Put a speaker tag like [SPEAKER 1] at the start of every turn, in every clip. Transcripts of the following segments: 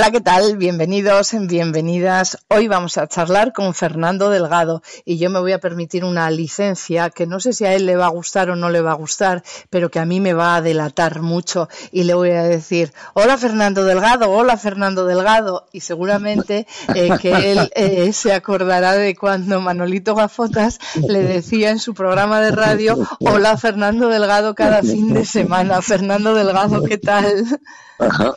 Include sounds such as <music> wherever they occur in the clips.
[SPEAKER 1] Hola, ¿qué tal? Bienvenidos, bienvenidas. Hoy vamos a charlar con Fernando Delgado y yo me voy a permitir una licencia que no sé si a él le va a gustar o no le va a gustar, pero que a mí me va a delatar mucho y le voy a decir, hola Fernando Delgado, hola Fernando Delgado y seguramente eh, que él eh, se acordará de cuando Manolito Gafotas le decía en su programa de radio, hola Fernando Delgado cada fin de semana. Fernando Delgado, ¿qué tal?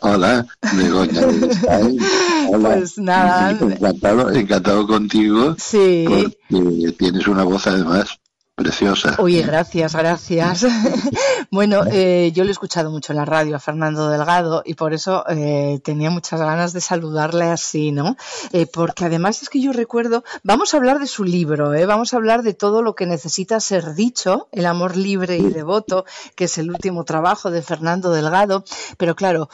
[SPEAKER 2] Hola, Begoña. <laughs> Hola.
[SPEAKER 1] Pues nada.
[SPEAKER 2] Encantado, encantado contigo.
[SPEAKER 1] Sí.
[SPEAKER 2] Porque tienes una voz además preciosa.
[SPEAKER 1] Oye, gracias, gracias. <laughs> bueno, eh, yo le he escuchado mucho en la radio a Fernando Delgado y por eso eh, tenía muchas ganas de saludarle así, ¿no? Eh, porque además es que yo recuerdo, vamos a hablar de su libro, ¿eh? vamos a hablar de todo lo que necesita ser dicho, El amor libre y devoto, que es el último trabajo de Fernando Delgado, pero claro,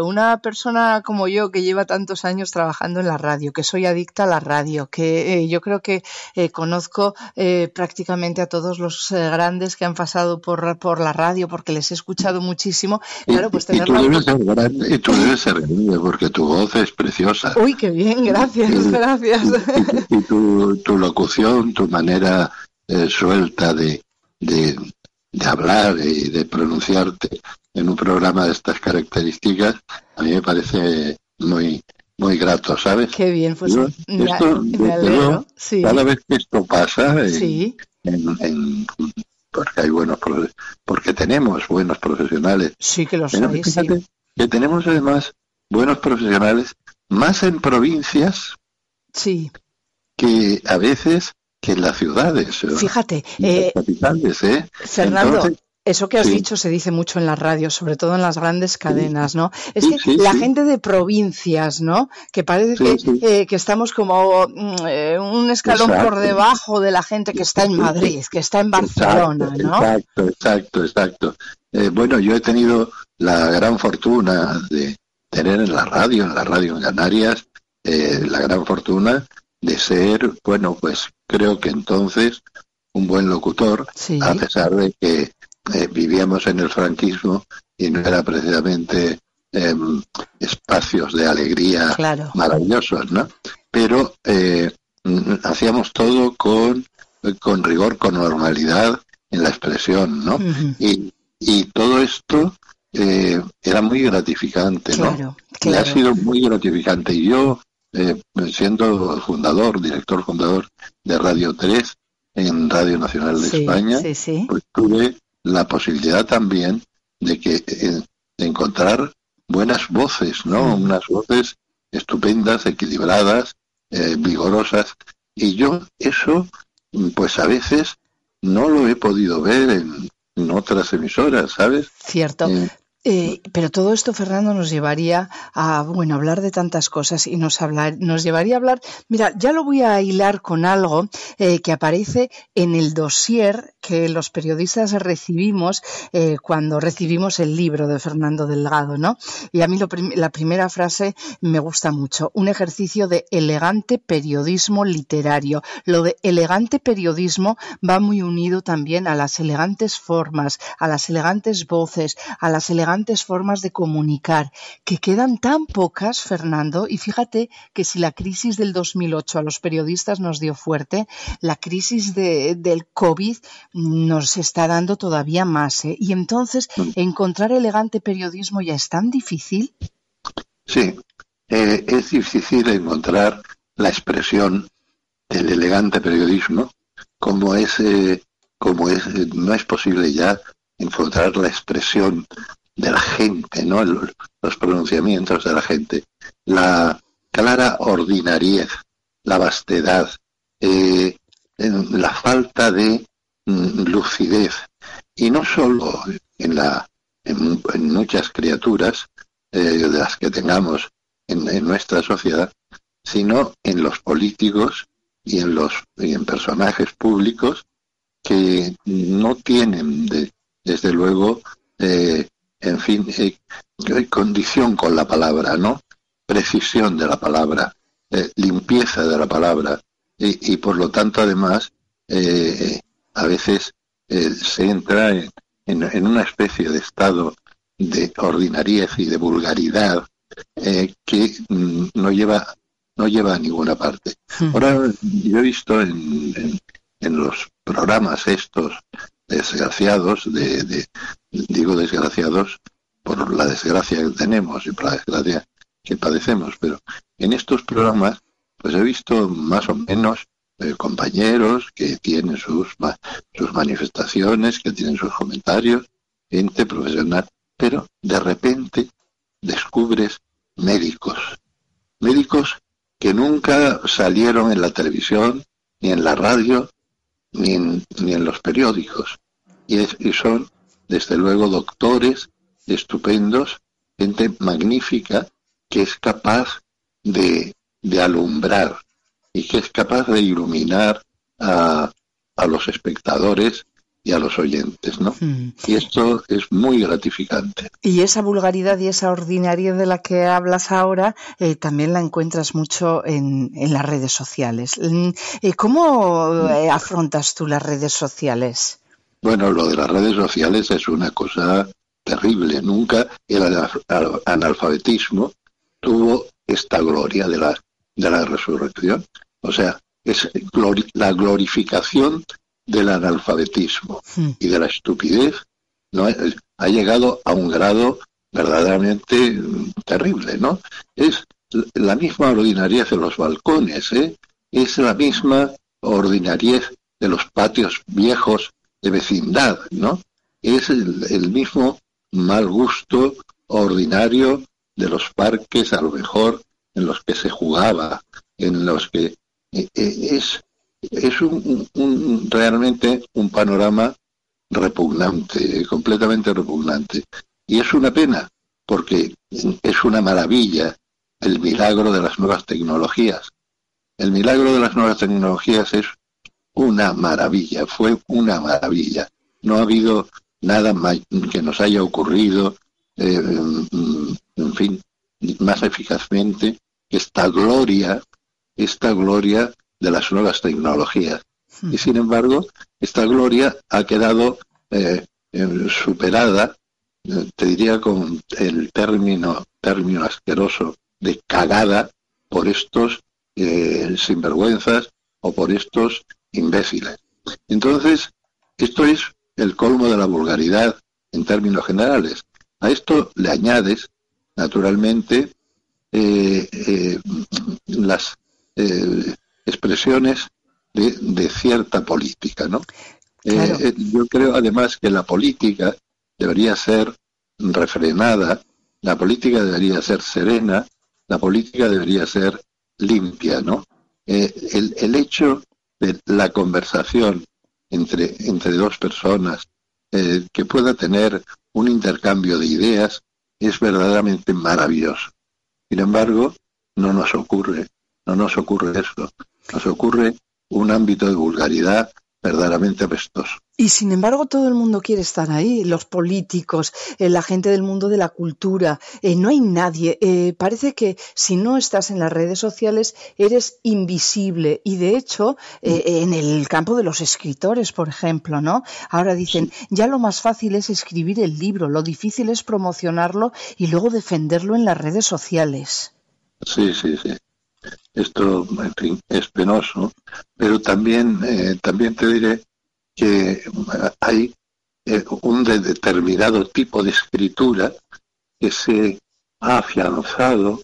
[SPEAKER 1] una persona como yo que lleva tantos años trabajando en la radio, que soy adicta a la radio, que yo creo que conozco prácticamente a todos los eh, grandes que han pasado por, por la radio, porque les he escuchado muchísimo. Claro, pues
[SPEAKER 2] y, y, tú debes ser grande, y tú debes ser grande, porque tu voz es preciosa.
[SPEAKER 1] Uy, qué bien, gracias, gracias.
[SPEAKER 2] Y, y tu, tu, locución, tu manera eh, suelta de, de, de hablar y de pronunciarte en un programa de estas características, a mí me parece muy muy grato, ¿sabes?
[SPEAKER 1] Qué bien, pues
[SPEAKER 2] Yo,
[SPEAKER 1] me,
[SPEAKER 2] esto,
[SPEAKER 1] me alegro. Sí.
[SPEAKER 2] Cada vez que esto pasa, en,
[SPEAKER 1] Sí,
[SPEAKER 2] en- en- porque hay buenos porque tenemos buenos profesionales.
[SPEAKER 1] sí que lo
[SPEAKER 2] Pero
[SPEAKER 1] soy, sí.
[SPEAKER 2] fíjate que tenemos además buenos profesionales más en provincias
[SPEAKER 1] Sí,
[SPEAKER 2] que a veces que en las ciudades, ¿eh?
[SPEAKER 1] fíjate,
[SPEAKER 2] en
[SPEAKER 1] eh,
[SPEAKER 2] las capitales, ¿eh?
[SPEAKER 1] Fernando,
[SPEAKER 2] Entonces,
[SPEAKER 1] eso que has
[SPEAKER 2] sí.
[SPEAKER 1] dicho se dice mucho en la radio, sobre todo en las grandes cadenas, ¿no? Es que
[SPEAKER 2] sí,
[SPEAKER 1] la
[SPEAKER 2] sí.
[SPEAKER 1] gente de provincias, ¿no? Que parece que, eh, que estamos como mm, eh, un escalón por debajo de la gente que está en Madrid, que está en Barcelona,
[SPEAKER 2] Exacto,
[SPEAKER 1] ¿no?
[SPEAKER 2] Exacto, exacto, exacto. Eh, bueno, yo he tenido la gran fortuna de tener en la radio, en la radio en Canarias, eh, la gran fortuna de ser, bueno, pues creo que entonces un buen locutor, a pesar de que eh, vivíamos en el franquismo y no era precisamente em, espacios de alegría
[SPEAKER 1] claro.
[SPEAKER 2] maravillosos, ¿no? Pero eh, mm, hacíamos todo con, con rigor, con normalidad en la expresión, ¿no? Y, y todo esto eh, era muy gratificante, ¿no?
[SPEAKER 1] Claro,
[SPEAKER 2] Y ha sido muy gratificante. Y yo, eh, siendo fundador, director fundador de Radio 3 en Radio Nacional de
[SPEAKER 1] Sí,
[SPEAKER 2] España,
[SPEAKER 1] sí, sí.
[SPEAKER 2] pues tuve la posibilidad también de que eh, de encontrar buenas voces, ¿no?
[SPEAKER 1] Mm.
[SPEAKER 2] Unas voces estupendas, equilibradas, eh, vigorosas. Y yo eso, pues a veces no lo he podido ver en, en otras emisoras, ¿sabes?
[SPEAKER 1] Cierto.
[SPEAKER 2] Eh,
[SPEAKER 1] Eh, pero todo esto, Fernando, nos llevaría a bueno hablar de tantas cosas y nos hablar, nos llevaría a hablar. Mira, ya lo voy a hilar con algo eh, que aparece en el dossier que los periodistas recibimos eh, cuando recibimos el libro de Fernando Delgado, ¿no? Y a mí lo la primera frase me gusta mucho, un ejercicio de elegante periodismo literario. Lo de elegante periodismo va muy unido también a las elegantes formas, a las elegantes voces, a las elegantes formas de comunicar, que quedan tan pocas, Fernando, y fíjate que si la crisis del 2008 a los periodistas nos dio fuerte, la crisis de, del COVID nos está dando todavía más. ¿eh? Y entonces, encontrar elegante periodismo ya es tan difícil.
[SPEAKER 2] Sí, eh, es difícil encontrar la expresión del elegante periodismo como es, eh, como es, no es posible ya encontrar la expresión de la gente, ¿no? los pronunciamientos de la gente, la clara ordinariez, la vastedad, eh, la falta de mm, lucidez, y no solo en, la, en, muchas criaturas eh, de las que tengamos en, nuestra sociedad, sino en los políticos y en los en personajes públicos que no tienen desde luego eh, en fin eh, condición con la palabra no precisión de la palabra eh, limpieza de la palabra y, por lo tanto además a veces se entra en, en, una especie de estado de ordinariez y de vulgaridad que mm, no lleva no lleva a ninguna parte. Ahora yo he visto en, en los programas estos desgraciados, de, digo desgraciados por la desgracia que tenemos y por la desgracia que padecemos, pero en estos programas pues he visto más o menos eh, compañeros que tienen sus, sus manifestaciones, que tienen sus comentarios, gente profesional, pero de repente descubres médicos, médicos que nunca salieron en la televisión ni en la radio ni en, ni en los periódicos. Y, son, desde luego, doctores estupendos, gente magnífica que es capaz de, de alumbrar y que es capaz de iluminar a, a los espectadores y a los oyentes, ¿no? Hmm. Y esto es muy gratificante.
[SPEAKER 1] Y esa vulgaridad y esa ordinaria de la que hablas ahora eh, también la encuentras mucho en, en las redes sociales. Mm, eh, ¿Cómo eh, afrontas tú las redes sociales?
[SPEAKER 2] Bueno, lo de las redes sociales es una cosa terrible. Nunca el analfabetismo tuvo esta gloria de la, de la resurrección. O sea, es la glorificación del analfabetismo hmm. y de la estupidez no ha llegado a un grado verdaderamente terrible, ¿no? Es la misma ordinariez de los balcones, ¿eh? es la misma ordinariez de los patios viejos de vecindad, ¿no? Es el, mismo mal gusto ordinario de los parques, a lo mejor, en los que se jugaba, en los que eh, eh, es es un, realmente un panorama repugnante, completamente repugnante. Y es una pena, porque es una maravilla el milagro de las nuevas tecnologías. El milagro de las nuevas tecnologías es una maravilla, fue una maravilla. No ha habido nada que nos haya ocurrido, eh, mm, en fin, más eficazmente que esta gloria, esta gloria de las nuevas tecnologías. Y sin embargo, esta gloria ha quedado eh, superada, eh, te diría con el término, término asqueroso de cagada por estos eh, sinvergüenzas o por estos imbéciles. Entonces, esto es el colmo de la vulgaridad en términos generales. A esto le añades, naturalmente, las expresiones de, cierta política, ¿no? Eh, eh, yo creo además que la política debería ser refrenada, la política debería ser serena, la política debería ser limpia, ¿no? Eh, el, el, hecho de la conversación entre, entre dos personas que pueda tener un intercambio de ideas es verdaderamente maravilloso. Sin embargo, no nos ocurre, no nos ocurre eso nos ocurre un ámbito de vulgaridad verdaderamente apestoso.
[SPEAKER 1] Y sin embargo todo el mundo quiere estar ahí, los políticos, eh, la gente del mundo de la cultura, eh, no hay nadie. Eh, parece que si no estás en las redes sociales eres invisible y de hecho en el campo de los escritores, por ejemplo, ¿no? Ahora dicen, ya lo más fácil es escribir el libro, lo difícil es promocionarlo y luego defenderlo en las redes sociales.
[SPEAKER 2] Sí, sí, sí. Esto, en fin, es penoso, pero también, eh, también te diré que hay eh, un determinado tipo de escritura que se ha afianzado,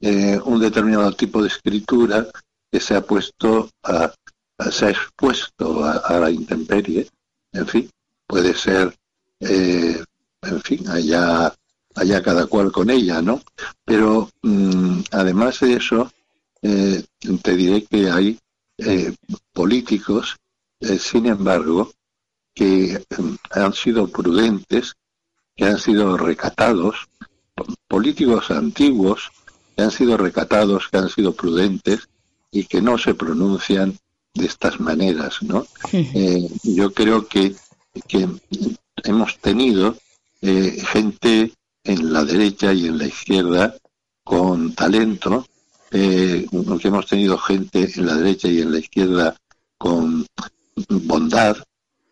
[SPEAKER 2] eh, un determinado tipo de escritura que se ha puesto a, se ha expuesto a, la intemperie, en fin, puede ser eh, en fin, allá, allá cada cual con ella, ¿no? Pero mm, además de eso, eh, te diré que hay eh, sin embargo, que mm, han sido prudentes, que han sido recatados, políticos antiguos que han sido recatados, que han sido prudentes y que no se pronuncian de estas maneras, ¿no? Eh, yo creo que, que hemos tenido eh, gente en la derecha y en la izquierda con talento, eh, que hemos tenido gente en la derecha y en la izquierda con bondad,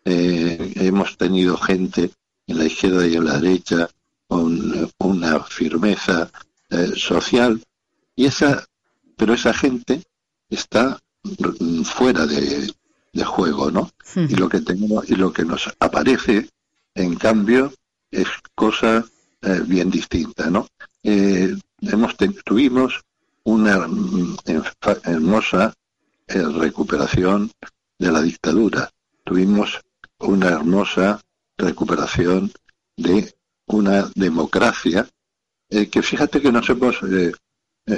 [SPEAKER 2] eh, hemos tenido gente en la izquierda y en la derecha con una firmeza social y esa pero esa gente está fuera de, juego, ¿no? Y lo que tenemos y lo que nos aparece, en cambio, es cosa eh, bien distinta, ¿no? Eh, hemos tuvimos una mm, hermosa eh, recuperación de la dictadura, tuvimos una hermosa recuperación de una democracia que fíjate que nos hemos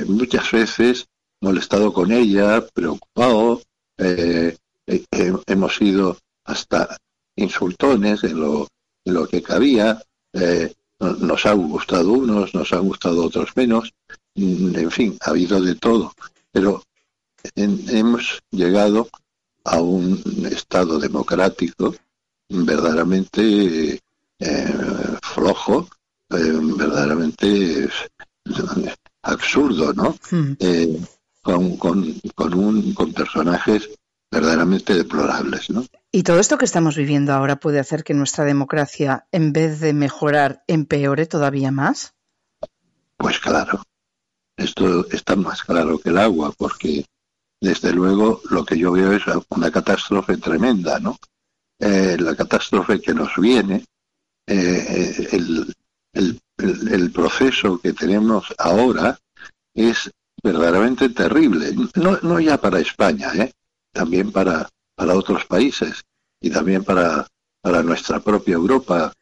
[SPEAKER 2] muchas veces molestado con ella, preocupado, eh, eh, hemos sido hasta insultones en lo, en lo que cabía, eh, nos han gustado unos, nos han gustado otros menos, mm, en fin, ha habido de todo, pero hemos llegado a un estado democrático verdaderamente flojo, verdaderamente absurdo, ¿no? Hmm con, con, un, con personajes verdaderamente deplorables. ¿no?
[SPEAKER 1] ¿Y todo esto que estamos viviendo ahora puede hacer que nuestra democracia, en vez de mejorar, empeore todavía más?
[SPEAKER 2] Pues claro, esto está más claro que el agua, porque desde luego lo que yo veo es una catástrofe tremenda, ¿no? Eh, la catástrofe que nos viene, eh, el, el, el, proceso que tenemos ahora es verdaderamente terrible, no, no ya para España, ¿eh? también para, para otros países y también para, para nuestra propia Europa.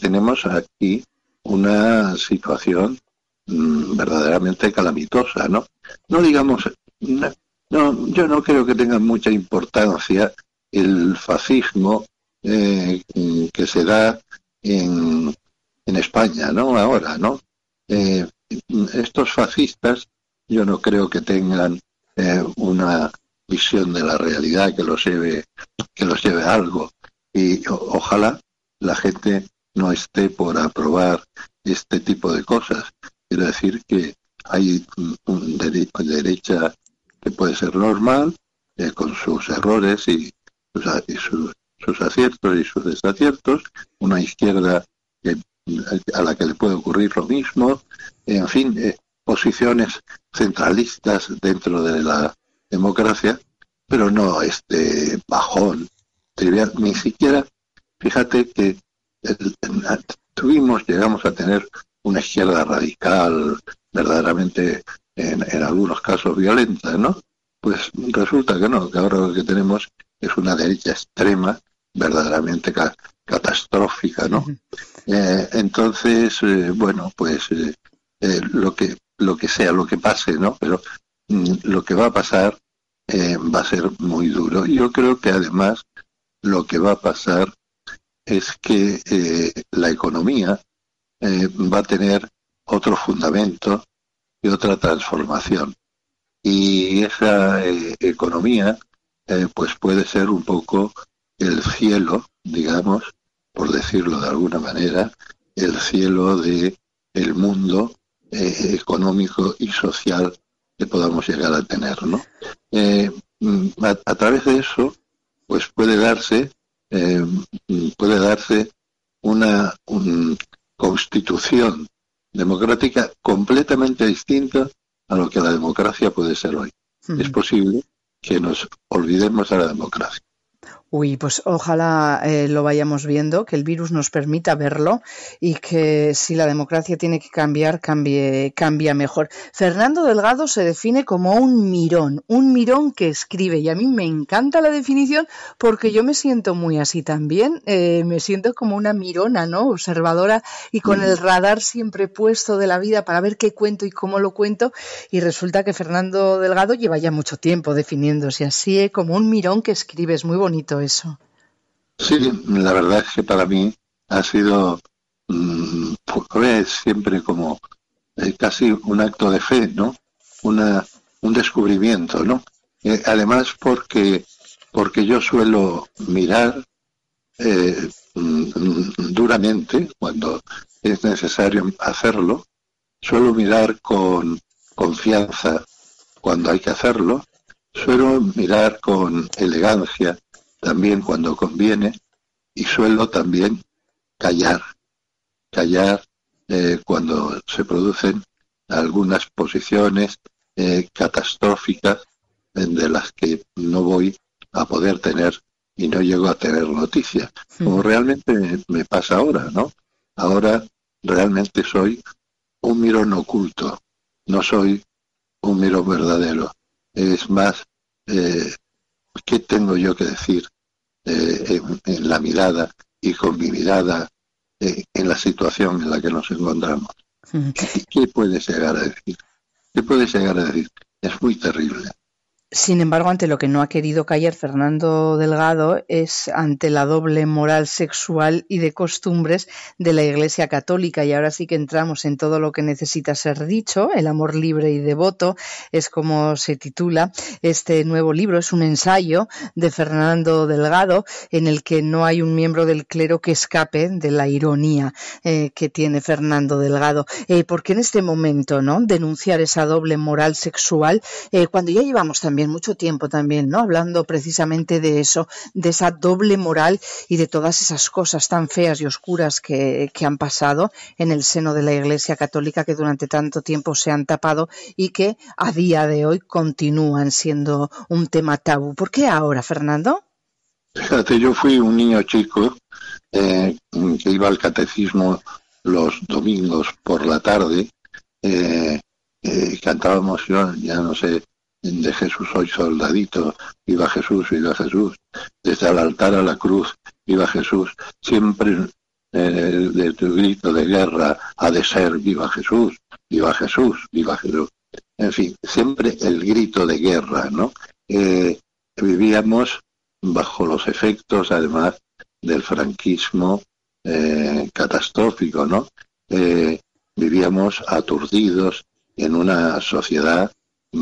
[SPEAKER 2] Tenemos aquí una situación mm, verdaderamente calamitosa, ¿no? No digamos, no, yo no creo que tenga mucha importancia el fascismo que se da en, en España, ¿no? Ahora, ¿no? estos fascistas yo no creo que tengan eh, una visión de la realidad que los lleve que los lleve a algo y ojalá la gente no esté por aprobar este tipo de cosas quiero decir que hay un derecha que puede ser normal eh, con sus errores y, sus, sus aciertos y sus desaciertos una izquierda a la que le puede ocurrir lo mismo, en fin, eh, posiciones centralistas dentro de la democracia, pero no este bajón ni siquiera, fíjate que tuvimos, llegamos a tener una izquierda radical, verdaderamente en, en algunos casos violenta, ¿no? Pues resulta que no, que ahora lo que tenemos es una derecha extrema, verdaderamente catastrófica, ¿no? Eh, entonces, eh, bueno, pues eh, lo que lo que sea, lo que pase, ¿no? Pero mm, lo que va a pasar va a ser muy duro. Yo creo que además lo que va a pasar es que la economía va a tener otro fundamento y otra transformación. Y esa economía pues puede ser un poco el cielo, digamos, por decirlo de alguna manera, el cielo de mundo eh, económico y social que podamos llegar a tener, ¿no? Eh, a, través de eso, pues puede darse, eh, puede darse una constitución democrática completamente distinta a lo que la democracia puede ser hoy. Es posible que nos olvidemos de la democracia.
[SPEAKER 1] Uy, pues ojalá eh, lo vayamos viendo, que el virus nos permita verlo y que si la democracia tiene que cambiar, cambie, cambia mejor. Fernando Delgado se define como un mirón, un mirón que escribe y a mí me encanta la definición porque yo me siento muy así también, eh, me siento como una mirona, ¿no? Observadora y con el radar siempre puesto de la vida para ver qué cuento y cómo lo cuento y resulta que Fernando Delgado lleva ya mucho tiempo definiéndose así, ¿eh? como un mirón que escribe, es muy bonito eso.
[SPEAKER 2] Sí, la verdad es que para mí ha sido mmm, siempre como eh, casi un acto de fe, ¿no? Una, un descubrimiento, ¿no? Eh, además porque porque yo suelo mirar eh, mm, duramente cuando es necesario hacerlo, suelo mirar con confianza cuando hay que hacerlo, suelo mirar con elegancia también cuando conviene y suelo también callar, callar eh, cuando se producen algunas posiciones eh, catastróficas de las que no voy a poder tener y no llego a tener noticia, como realmente me pasa ahora, ¿no? Ahora realmente soy un mirón oculto, no soy un mirón verdadero. Es más, eh, ¿qué tengo yo que decir eh, en, la mirada y con mi mirada eh, en la situación en la que nos encontramos. ¿Qué puede llegar a decir? ¿Qué puede llegar a decir? Es muy terrible.
[SPEAKER 1] Sin embargo, ante lo que no ha querido callar Fernando Delgado es ante la doble moral sexual y de costumbres de la Iglesia Católica. Y ahora sí que entramos en todo lo que necesita ser dicho. El amor libre y devoto es como se titula este nuevo libro. Es un ensayo de Fernando Delgado en el que no hay un miembro del clero que escape de la ironía eh, que tiene Fernando Delgado. Eh, ¿Por qué en este momento no denunciar esa doble moral sexual eh, cuando ya llevamos también mucho tiempo también, ¿no? Hablando precisamente de eso, de esa doble moral y de todas esas cosas tan feas y oscuras que, que han pasado en el seno de la Iglesia Católica que durante tanto tiempo se han tapado y que a día de hoy continúan siendo un tema tabú. ¿Por qué ahora, Fernando?
[SPEAKER 2] Fíjate, yo fui un niño chico eh, que iba al catecismo los domingos por la tarde. Eh, eh, cantábamos, yo ya no sé, de Jesús soy soldadito, viva Jesús, viva Jesús, desde el altar a la cruz, viva Jesús, siempre eh, de tu grito de guerra ha de ser viva Jesús, viva Jesús, viva Jesús. En fin, siempre el grito de guerra, ¿no? Eh, vivíamos bajo los efectos, además, del franquismo eh, catastrófico, ¿no? vivíamos aturdidos en una sociedad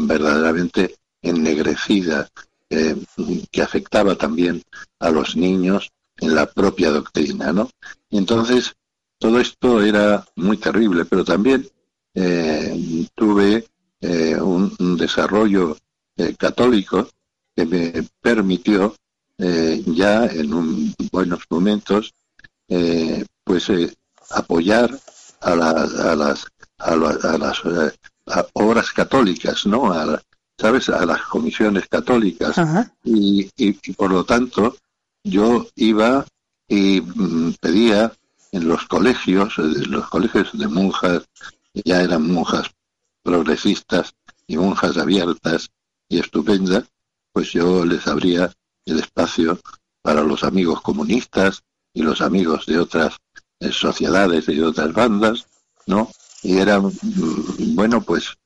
[SPEAKER 2] verdaderamente ennegrecida, eh, que afectaba también a los niños en la propia doctrina, ¿no? entonces, todo esto era muy terrible, pero también eh, tuve eh, un, desarrollo católico que me permitió ya en un, buenos momentos pues apoyar a, a las a, las obras católicas, ¿no? A, ¿Sabes? A las comisiones católicas. Y, y, por lo tanto, yo iba y mm, pedía en los colegios, en los colegios de monjas, ya eran monjas progresistas y monjas abiertas y estupendas, pues yo les abría el espacio para los amigos comunistas y los amigos de otras eh, sociedades y de otras bandas, ¿no? Y era, mm, bueno, pues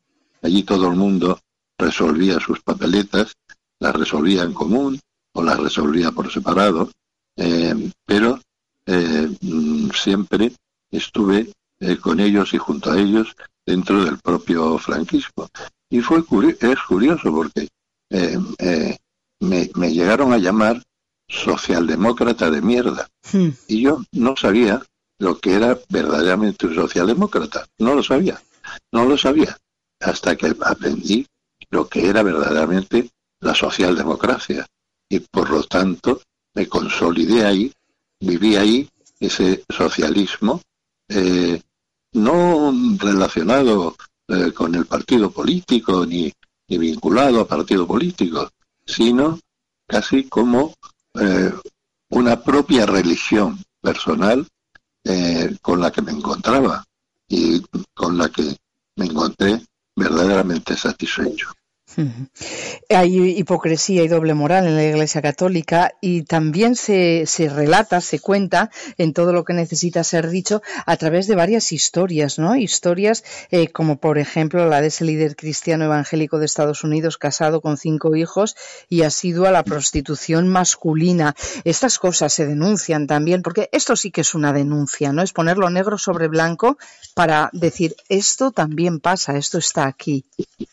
[SPEAKER 2] allí todo el mundo resolvía sus papeletas, las resolvía en común o las resolvía por separado, eh, pero eh, mm, siempre estuve eh, con ellos y junto a ellos dentro del propio franquismo. Y fue es curioso porque me, me, llegaron a llamar socialdemócrata de mierda. Hmm. Y yo no sabía lo que era verdaderamente un socialdemócrata. No lo sabía, no lo sabía, hasta que aprendí lo que era verdaderamente la socialdemocracia. Y por lo tanto me consolidé ahí, viví ahí ese socialismo, eh, no relacionado eh, con el partido político ni, vinculado a partido político, sino casi como eh, una propia religión personal eh, con la que me encontraba y con la que me encontré verdaderamente satisfecho.
[SPEAKER 1] Hay hipocresía y doble moral en la Iglesia Católica y también se, se, relata, se cuenta en todo lo que necesita ser dicho a través de varias historias, ¿no? Historias eh, como por ejemplo la de ese líder cristiano evangélico de Estados Unidos casado con cinco hijos y ha sido a la prostitución masculina. Estas cosas se denuncian también porque esto sí que es una denuncia, ¿no? Es ponerlo negro sobre blanco para decir esto también pasa, esto está aquí.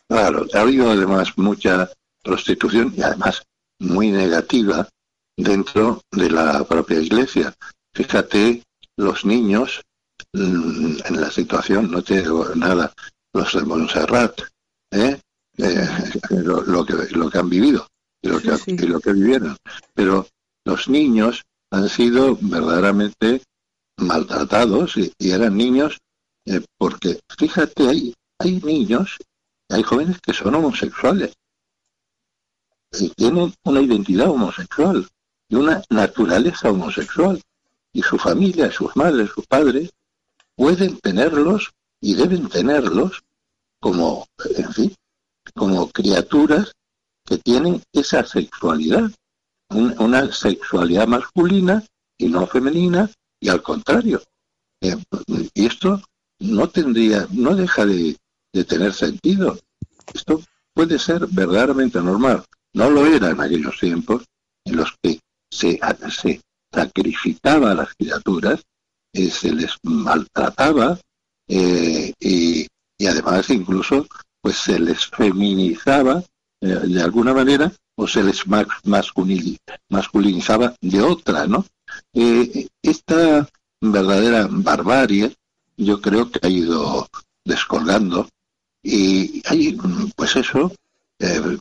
[SPEAKER 2] Claro, ha habido además mucha prostitución y además muy negativa dentro de la propia iglesia. Fíjate, los niños mm, en la situación, no te digo nada, los de Montserrat, ¿eh? Eh, lo, que, lo que han vivido y lo que, y lo que vivieron. Pero los niños han sido verdaderamente maltratados y, eran niños eh, porque, fíjate, hay, hay niños hay jóvenes que son homosexuales y tienen una identidad homosexual y una naturaleza homosexual. Y su familia, sus madres, sus padres, pueden tenerlos y deben tenerlos como, en fin, como criaturas que tienen esa sexualidad, una sexualidad masculina y no femenina, y al contrario. Eh, y esto no tendría, no deja de, de tener sentido. Esto puede ser verdaderamente normal. No lo era en aquellos tiempos en los que se, se sacrificaba a las criaturas, eh, se les maltrataba eh, y, además incluso pues se les feminizaba eh, de alguna manera o se les masculinizaba de otra, ¿no? esta verdadera barbarie yo creo que ha ido descolgando y hay, pues eso, eh,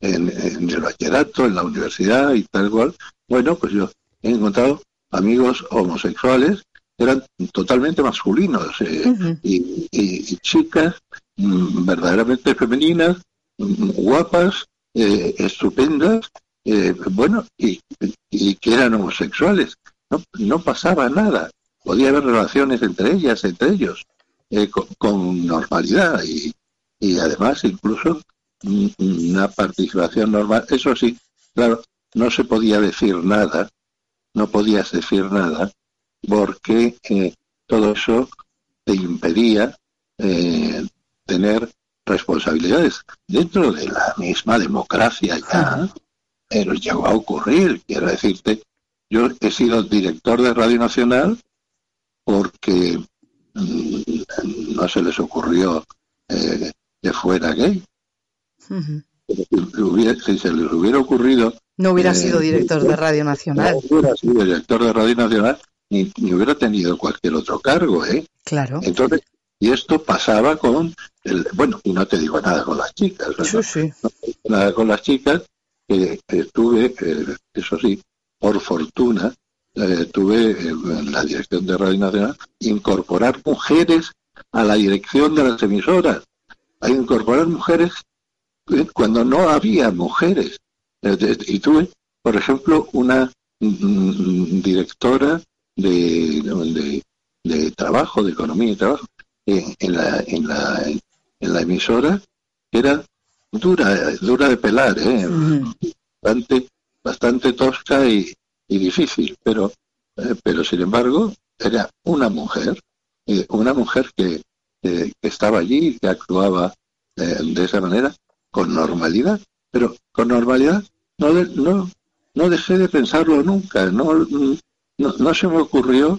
[SPEAKER 2] en, el bachillerato, en la universidad y tal cual, bueno, pues yo he encontrado amigos homosexuales eran totalmente masculinos eh, y, chicas mm, verdaderamente femeninas, mm, guapas, eh, estupendas, bueno, y, y, que eran homosexuales. No, no pasaba nada. Podía haber relaciones entre ellas, entre ellos. Eh, con, normalidad y, y además incluso una participación normal. Eso sí, claro, no se podía decir nada, no podías decir nada, porque eh, todo eso te impedía eh, tener responsabilidades dentro de la misma democracia ya. Pero llegó a ocurrir, quiero decirte, yo he sido director de Radio Nacional porque no se les ocurrió eh, que fuera gay. si, se les hubiera ocurrido...
[SPEAKER 1] No hubiera eh, sido director de Radio Nacional.
[SPEAKER 2] No hubiera sido director de Radio Nacional ni, hubiera tenido cualquier otro cargo, ¿eh?
[SPEAKER 1] Claro.
[SPEAKER 2] Entonces, y esto pasaba con, el, bueno, y no te digo nada con las chicas, nada con las chicas, que estuve, eh, eso sí, por fortuna, eh, tuve en la dirección de Radio Nacional incorporar mujeres a la dirección de las emisoras, a incorporar mujeres eh, cuando no había mujeres. Eh, y tuve, por ejemplo, una mm, mm, directora de, de, trabajo, de economía y trabajo, en, la, en, la, en la emisora, que era dura, dura de pelar, bastante, bastante tosca y, y difícil, pero, eh, pero sin embargo era una mujer, eh, una mujer que, estaba allí, que actuaba eh, de esa manera, con normalidad, pero con normalidad no, no, no dejé de pensarlo nunca, no, no, se me ocurrió,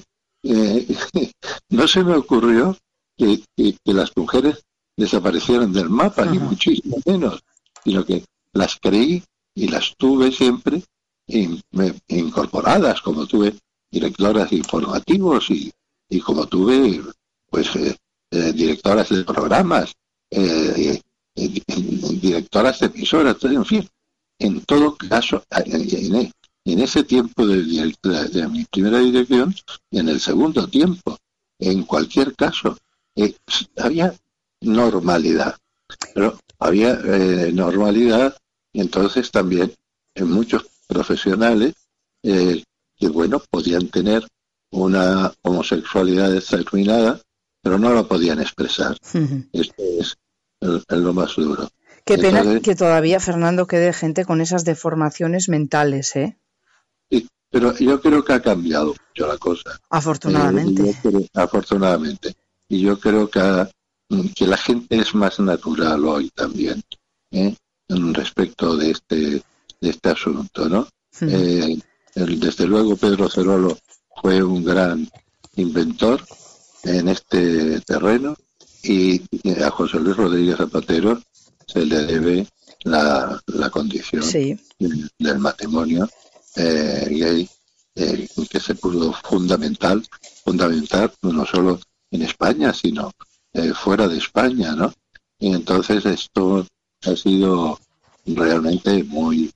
[SPEAKER 2] no se me ocurrió <laughs> que, que, las mujeres desaparecieran del mapa, ni muchísimo menos, sino que las creí y las tuve siempre incorporadas, como tuve directoras informativos y, y como tuve pues eh, eh, directoras de programas, eh, directoras de emisoras, en fin, en todo caso, en, ese tiempo de, de, mi primera dirección y en el segundo tiempo, en cualquier caso, había normalidad, pero había normalidad y entonces también en muchos profesionales eh, que, bueno, podían tener una homosexualidad determinada, pero no la podían expresar. Esto es lo más duro.
[SPEAKER 1] Qué pena que todavía, Fernando, quede gente con esas deformaciones mentales, ¿eh?
[SPEAKER 2] Sí, pero yo creo que ha cambiado mucho la cosa.
[SPEAKER 1] Afortunadamente.
[SPEAKER 2] Eh, afortunadamente. Y yo creo que, que la gente es más natural hoy también, ¿eh? respecto de este, de este asunto, ¿no? Eh, desde luego Pedro Cerolo fue un gran inventor en este terreno y a José Luis Rodríguez Zapatero se le debe la, la condición del, matrimonio eh, gay eh, que se pudo fundamental fundamental no solo en España sino eh, fuera de España no y entonces esto ha sido realmente muy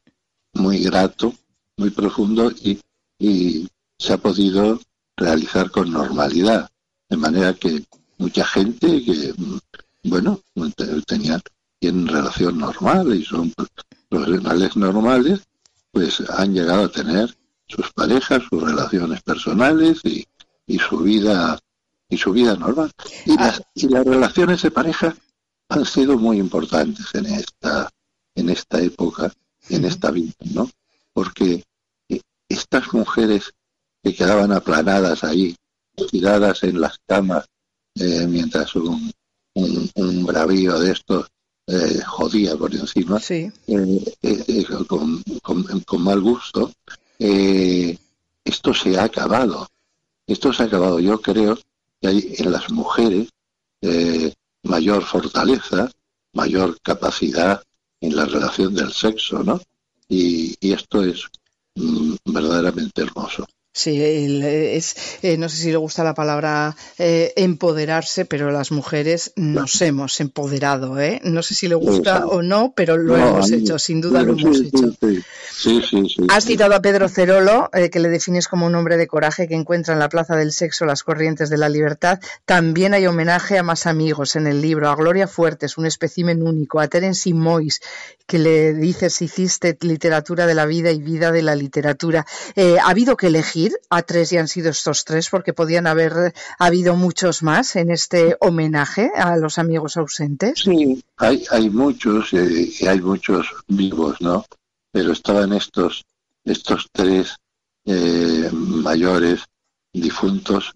[SPEAKER 2] muy grato muy profundo y, y se ha podido realizar con normalidad de manera que mucha gente que bueno tenían tienen relación normal y son profesionales normales, pues han llegado a tener sus parejas, sus relaciones personales y, y su vida y su vida normal. Y ah. las, y las relaciones de pareja han sido muy importantes en esta en esta época, en esta vida, ¿no? Porque estas mujeres que quedaban aplanadas ahí, tiradas en las camas, eh, mientras un, un, un bravío de estos eh, jodía por encima, eh, eh, con, con, mal gusto, esto se ha acabado. Esto se ha acabado. Yo creo que hay en las mujeres mayor fortaleza, mayor capacidad en la relación del sexo, ¿no? Y, y esto es mm, verdaderamente hermoso.
[SPEAKER 1] Sí, es, eh, no sé si le gusta la palabra eh, empoderarse, pero las mujeres nos hemos empoderado, ¿eh? No sé si le gusta o no, pero lo hemos hecho, sin duda lo hemos hecho.
[SPEAKER 2] Sí, sí,
[SPEAKER 1] Has citado a Pedro Cerolo, eh, que le defines como un hombre de coraje que encuentra en la Plaza del Sexo las corrientes de la libertad. También hay homenaje a más amigos en el libro, a Gloria Fuertes, un espécimen único, a Terence Mois, que le dices hiciste literatura de la vida y vida de la literatura. ¿Ha habido que elegir? A tres y han sido estos tres porque podían haber habido muchos más en este homenaje a los amigos ausentes.
[SPEAKER 2] Sí, hay, hay muchos eh, y hay muchos vivos, ¿no? Pero estaban estos, estos tres eh, mayores difuntos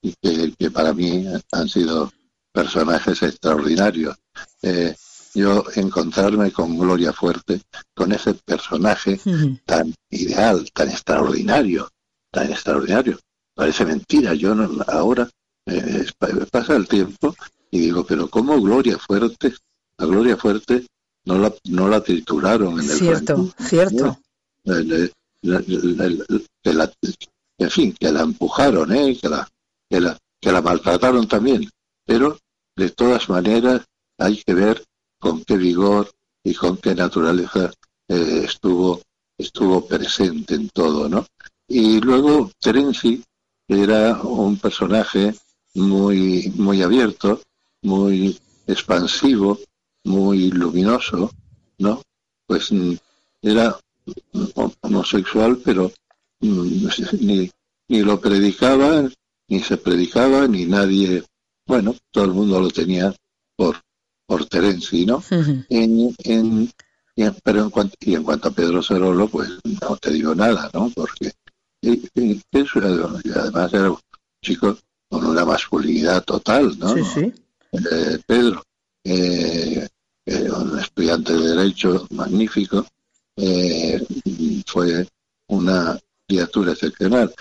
[SPEAKER 2] y que, para mí han sido personajes extraordinarios. Eh, yo encontrarme con Gloria Fuerte, con ese personaje tan ideal, tan extraordinario, tan extraordinario. Parece mentira. Yo ahora eh, pasa el tiempo y digo, pero ¿cómo Gloria Fuerte? La Gloria Fuerte no la, no la trituraron en el
[SPEAKER 1] Cierto, cierto.
[SPEAKER 2] que la, en fin, que la empujaron, ¿eh? que, la, que, la, que la maltrataron también. Pero, de todas maneras, hay que ver con qué vigor y con qué naturaleza eh, estuvo estuvo presente en todo, ¿no? Y luego Terenzi era un personaje muy, muy abierto, muy expansivo, muy luminoso, ¿no? Pues mm, era homosexual, pero mm, ni, ni lo predicaba, ni se predicaba, ni nadie, bueno, todo el mundo lo tenía por, por Terenzi, ¿no? en, en, pero en cuanto, y en cuanto a Pedro Cerolo, pues no te digo nada, ¿no? Porque y, además era un chico con una masculinidad total, ¿no?
[SPEAKER 1] Sí, sí.
[SPEAKER 2] Eh, Pedro, eh, eh, un estudiante de Derecho magnífico, fue una criatura excepcional.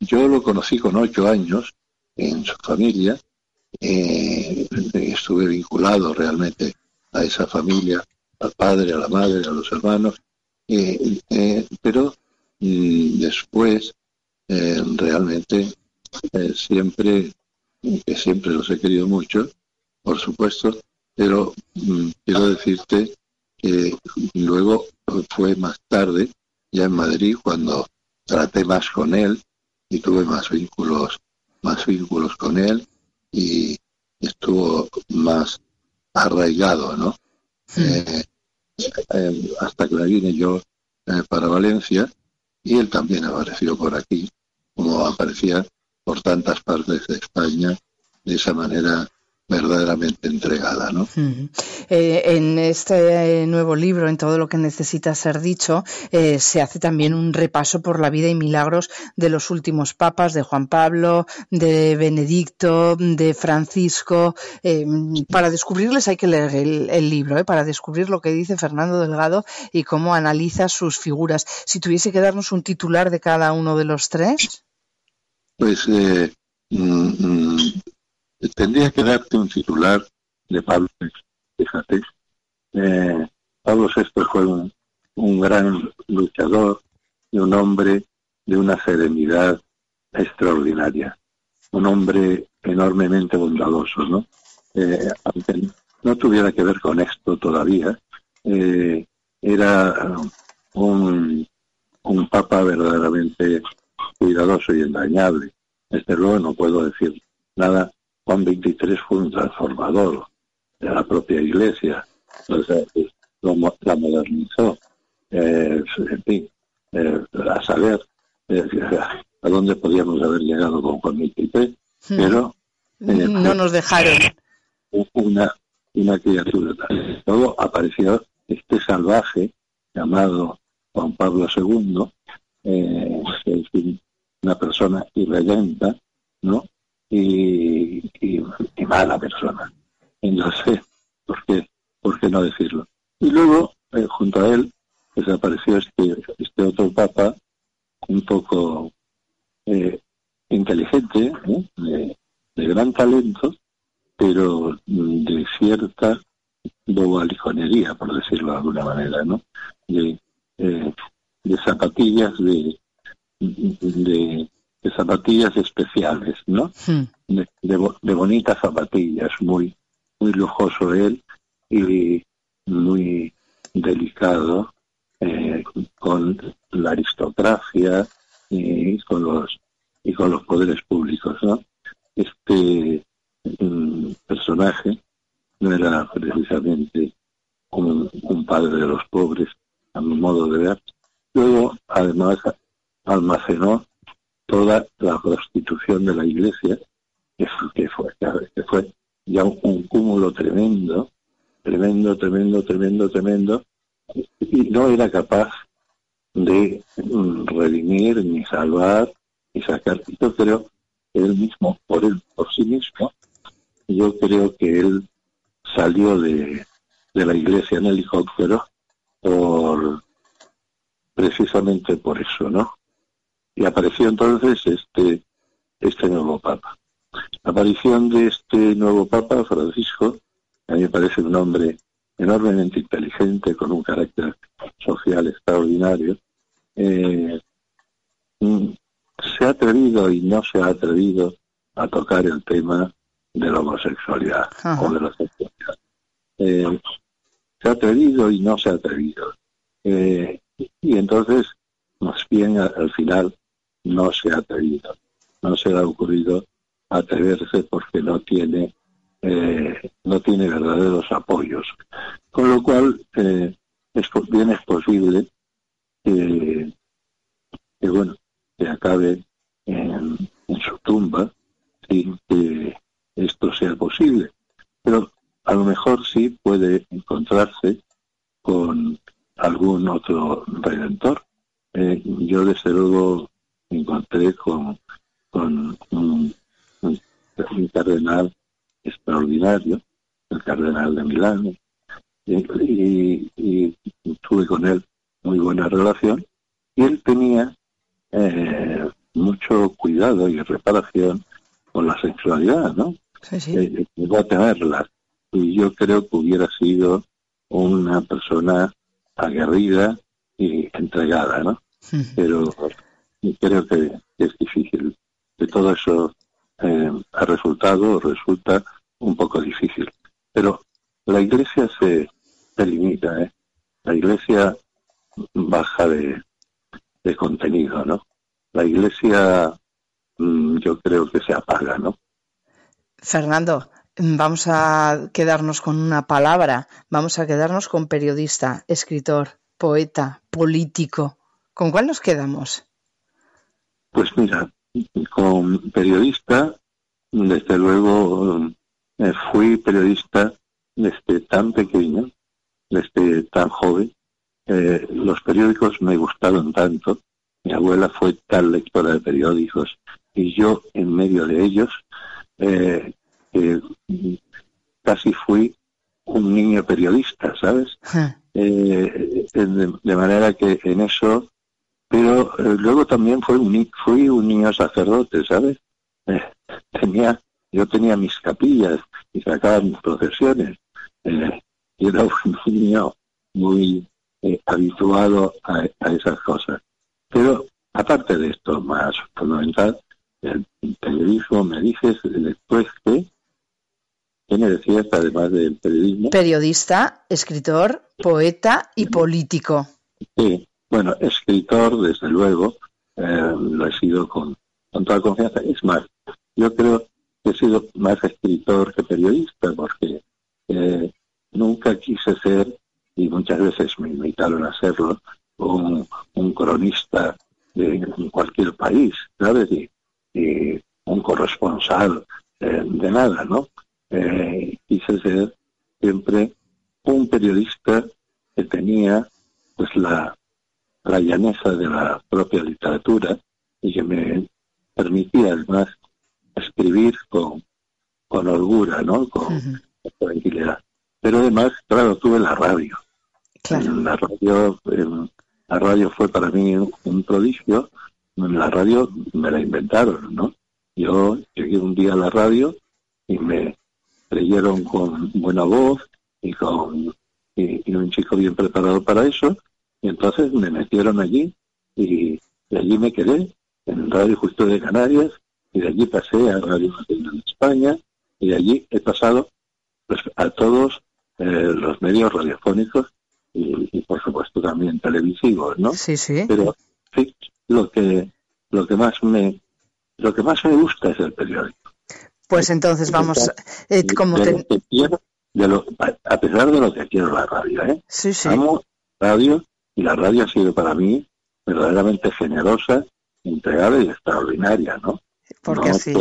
[SPEAKER 2] yo lo conocí con ocho años en su familia, estuve vinculado realmente a esa familia, al padre, a la madre, a los hermanos, pero y después eh, realmente eh, siempre que siempre los he querido mucho por supuesto pero mm, quiero decirte que luego fue más tarde ya en Madrid cuando traté más con él y tuve más vínculos más vínculos con él y estuvo más arraigado no eh, hasta que me vine yo eh, para Valencia y él también apareció por aquí, como aparecía por tantas partes de España de esa manera verdaderamente entregada. ¿no?
[SPEAKER 1] Eh, en este nuevo libro, en todo lo que necesita ser dicho, eh, se hace también un repaso por la vida y milagros de los últimos papas, de Juan Pablo, de Benedicto, de Francisco. Eh, para descubrirles hay que leer el, libro, para descubrir lo que dice Fernando Delgado y cómo analiza sus figuras. Si tuviese que darnos un titular de cada uno de los tres.
[SPEAKER 2] Pues mm, mm, tendría que darte un titular de Pablo VI. Fíjate, eh, Pablo VI fue un, gran luchador y un hombre de una serenidad extraordinaria, un hombre enormemente bondadoso, ¿no? Eh, aunque no tuviera que ver con esto todavía, eh, era un, un papa verdaderamente cuidadoso y engañable. Desde luego no puedo decir nada Juan 23 fue un transformador de la propia iglesia, la modernizó, eh, en fin, eh, a saber eh, <laughs> a dónde podíamos haber llegado con Juan 23, hmm. pero
[SPEAKER 1] no nos dejaron
[SPEAKER 2] una, una criatura. Luego apareció este salvaje llamado Juan Pablo II, es una persona irredenta, ¿no? Y, y, mala persona. Entonces, ¿por qué, ¿por qué no decirlo? Y luego, eh, junto a él, desapareció este, este otro papa, un poco eh, inteligente, de, gran talento, pero de cierta bobaliconería, por decirlo de alguna manera, ¿no? De, eh, de zapatillas de, de de zapatillas especiales, ¿no? Hmm. De, bonitas zapatillas, muy, muy lujoso él y muy delicado eh, con la aristocracia y con los y con los poderes públicos, ¿no? Este mm, personaje no era precisamente un, un padre de los pobres, a mi modo de ver. Luego, además, almacenó toda la prostitución de la iglesia, que, fue, que fue ya un, cúmulo tremendo, tremendo, tremendo, tremendo, tremendo, y no era capaz de mm, redimir, ni salvar, ni sacar. Yo creo que él mismo, por él, por sí mismo, yo creo que él salió de, de la iglesia en helicóptero por precisamente por eso, ¿no? Y apareció entonces este, este nuevo Papa. La aparición de este nuevo Papa, Francisco, a mí me parece un hombre enormemente inteligente, con un carácter social extraordinario, eh, mm, se ha atrevido y no se ha atrevido a tocar el tema de la homosexualidad o de la sexualidad. Eh, se ha atrevido y no se ha atrevido. Eh, y entonces, más bien al final, no se ha atrevido, no se le ha ocurrido atreverse porque no tiene eh, no tiene verdaderos apoyos. Con lo cual, eh, es, bien es posible que, bueno, que acabe en, su tumba sin que esto sea posible. Pero a lo mejor sí puede encontrarse con algún otro redentor. Eh, yo desde luego encontré con, con un, cardenal extraordinario, el cardenal de Milán, y, tuve con él muy buena relación, y él tenía eh, mucho cuidado y reparación con la sexualidad, ¿no? Sí, sí. Eh, a tenerla. Y yo creo que hubiera sido una persona aguerrida y entregada, ¿no? Pero creo que es difícil. De todo eso eh, ha resultado, resulta un poco difícil. Pero la iglesia se, limita, ¿eh? La iglesia baja de, de contenido, ¿no? La iglesia mm, yo creo que se apaga, ¿no?
[SPEAKER 1] Fernando, vamos a quedarnos con una palabra, vamos a quedarnos con periodista, escritor. poeta, político. ¿Con cuál nos quedamos?
[SPEAKER 2] Pues mira, con periodista, desde luego eh, fui periodista desde tan pequeño, desde tan joven. Eh, los periódicos me gustaron tanto. Mi abuela fue tal lectora de periódicos y yo en medio de ellos eh, casi fui un niño periodista, ¿sabes? Eh, de, manera que en eso, pero eh, luego también fui un, fui un niño sacerdote, ¿sabes? Eh, tenía, yo tenía mis capillas y sacaba mis procesiones. y era un <laughs> niño muy habituado a, a, esas cosas. Pero aparte de esto, más fundamental, el periodismo me dices después que ¿Qué me decías además del periodismo?
[SPEAKER 1] Periodista, escritor, poeta y político.
[SPEAKER 2] Sí, bueno, escritor, desde luego, eh, lo he sido con, con toda confianza. Es más, yo creo que he sido más escritor que periodista, porque eh, nunca quise ser, y muchas veces me invitaron a hacerlo, un, un cronista de cualquier país, ¿sabes? Y, un corresponsal eh, de nada, ¿no? eh, quise ser siempre un periodista que tenía pues la, la llaneza de la propia literatura y que me permitía además escribir con, con holgura, ¿no? Con, tranquilidad. Pero además, claro, tuve la radio. La radio, la radio fue para mí un prodigio. La radio me la inventaron, ¿no? Yo llegué un día a la radio y me creyeron con buena voz y con y, un chico bien preparado para eso y entonces me metieron allí y, allí me quedé en Radio Justo de Canarias y de allí pasé a Radio Nacional de España y de allí he pasado pues, a todos eh, los medios radiofónicos y, por supuesto también televisivos, ¿no?
[SPEAKER 1] Sí, sí.
[SPEAKER 2] Pero sí, lo que lo que más me lo que más me gusta es el periódico.
[SPEAKER 1] Pues entonces vamos, eh, como
[SPEAKER 2] de a pesar de lo que quiero la radio, ¿eh?
[SPEAKER 1] Sí, sí.
[SPEAKER 2] Amo radio y la radio ha sido para mí verdaderamente generosa, entregada y extraordinaria, ¿no?
[SPEAKER 1] Porque así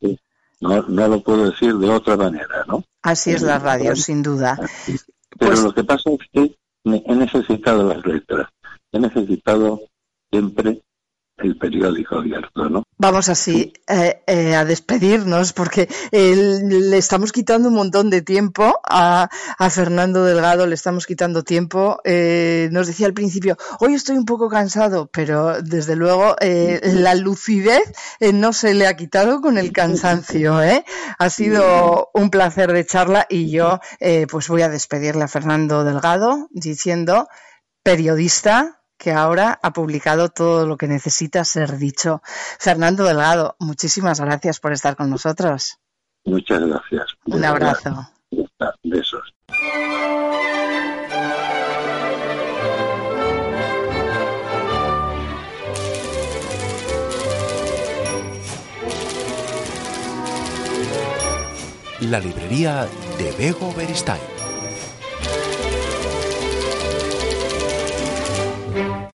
[SPEAKER 1] es.
[SPEAKER 2] no, no lo puedo decir de otra manera, ¿no?
[SPEAKER 1] Así es la radio, sin duda.
[SPEAKER 2] Pero pues lo que pasa es que he necesitado las letras, he necesitado siempre el periódico abierto, ¿no?
[SPEAKER 1] Vamos así eh, eh, a despedirnos porque le estamos quitando un montón de tiempo a, Fernando Delgado, le estamos quitando tiempo. Eh, nos decía al principio, hoy estoy un poco cansado, pero desde luego la lucidez no se le ha quitado con el cansancio. Ha sido un placer de charla y yo pues voy a despedirle a Fernando Delgado diciendo periodista, que ahora ha publicado todo lo que necesita ser dicho. Fernando Delgado, muchísimas gracias por estar con nosotros.
[SPEAKER 2] Muchas gracias.
[SPEAKER 1] Un abrazo.
[SPEAKER 2] Besos.
[SPEAKER 3] La librería de Bego Beristain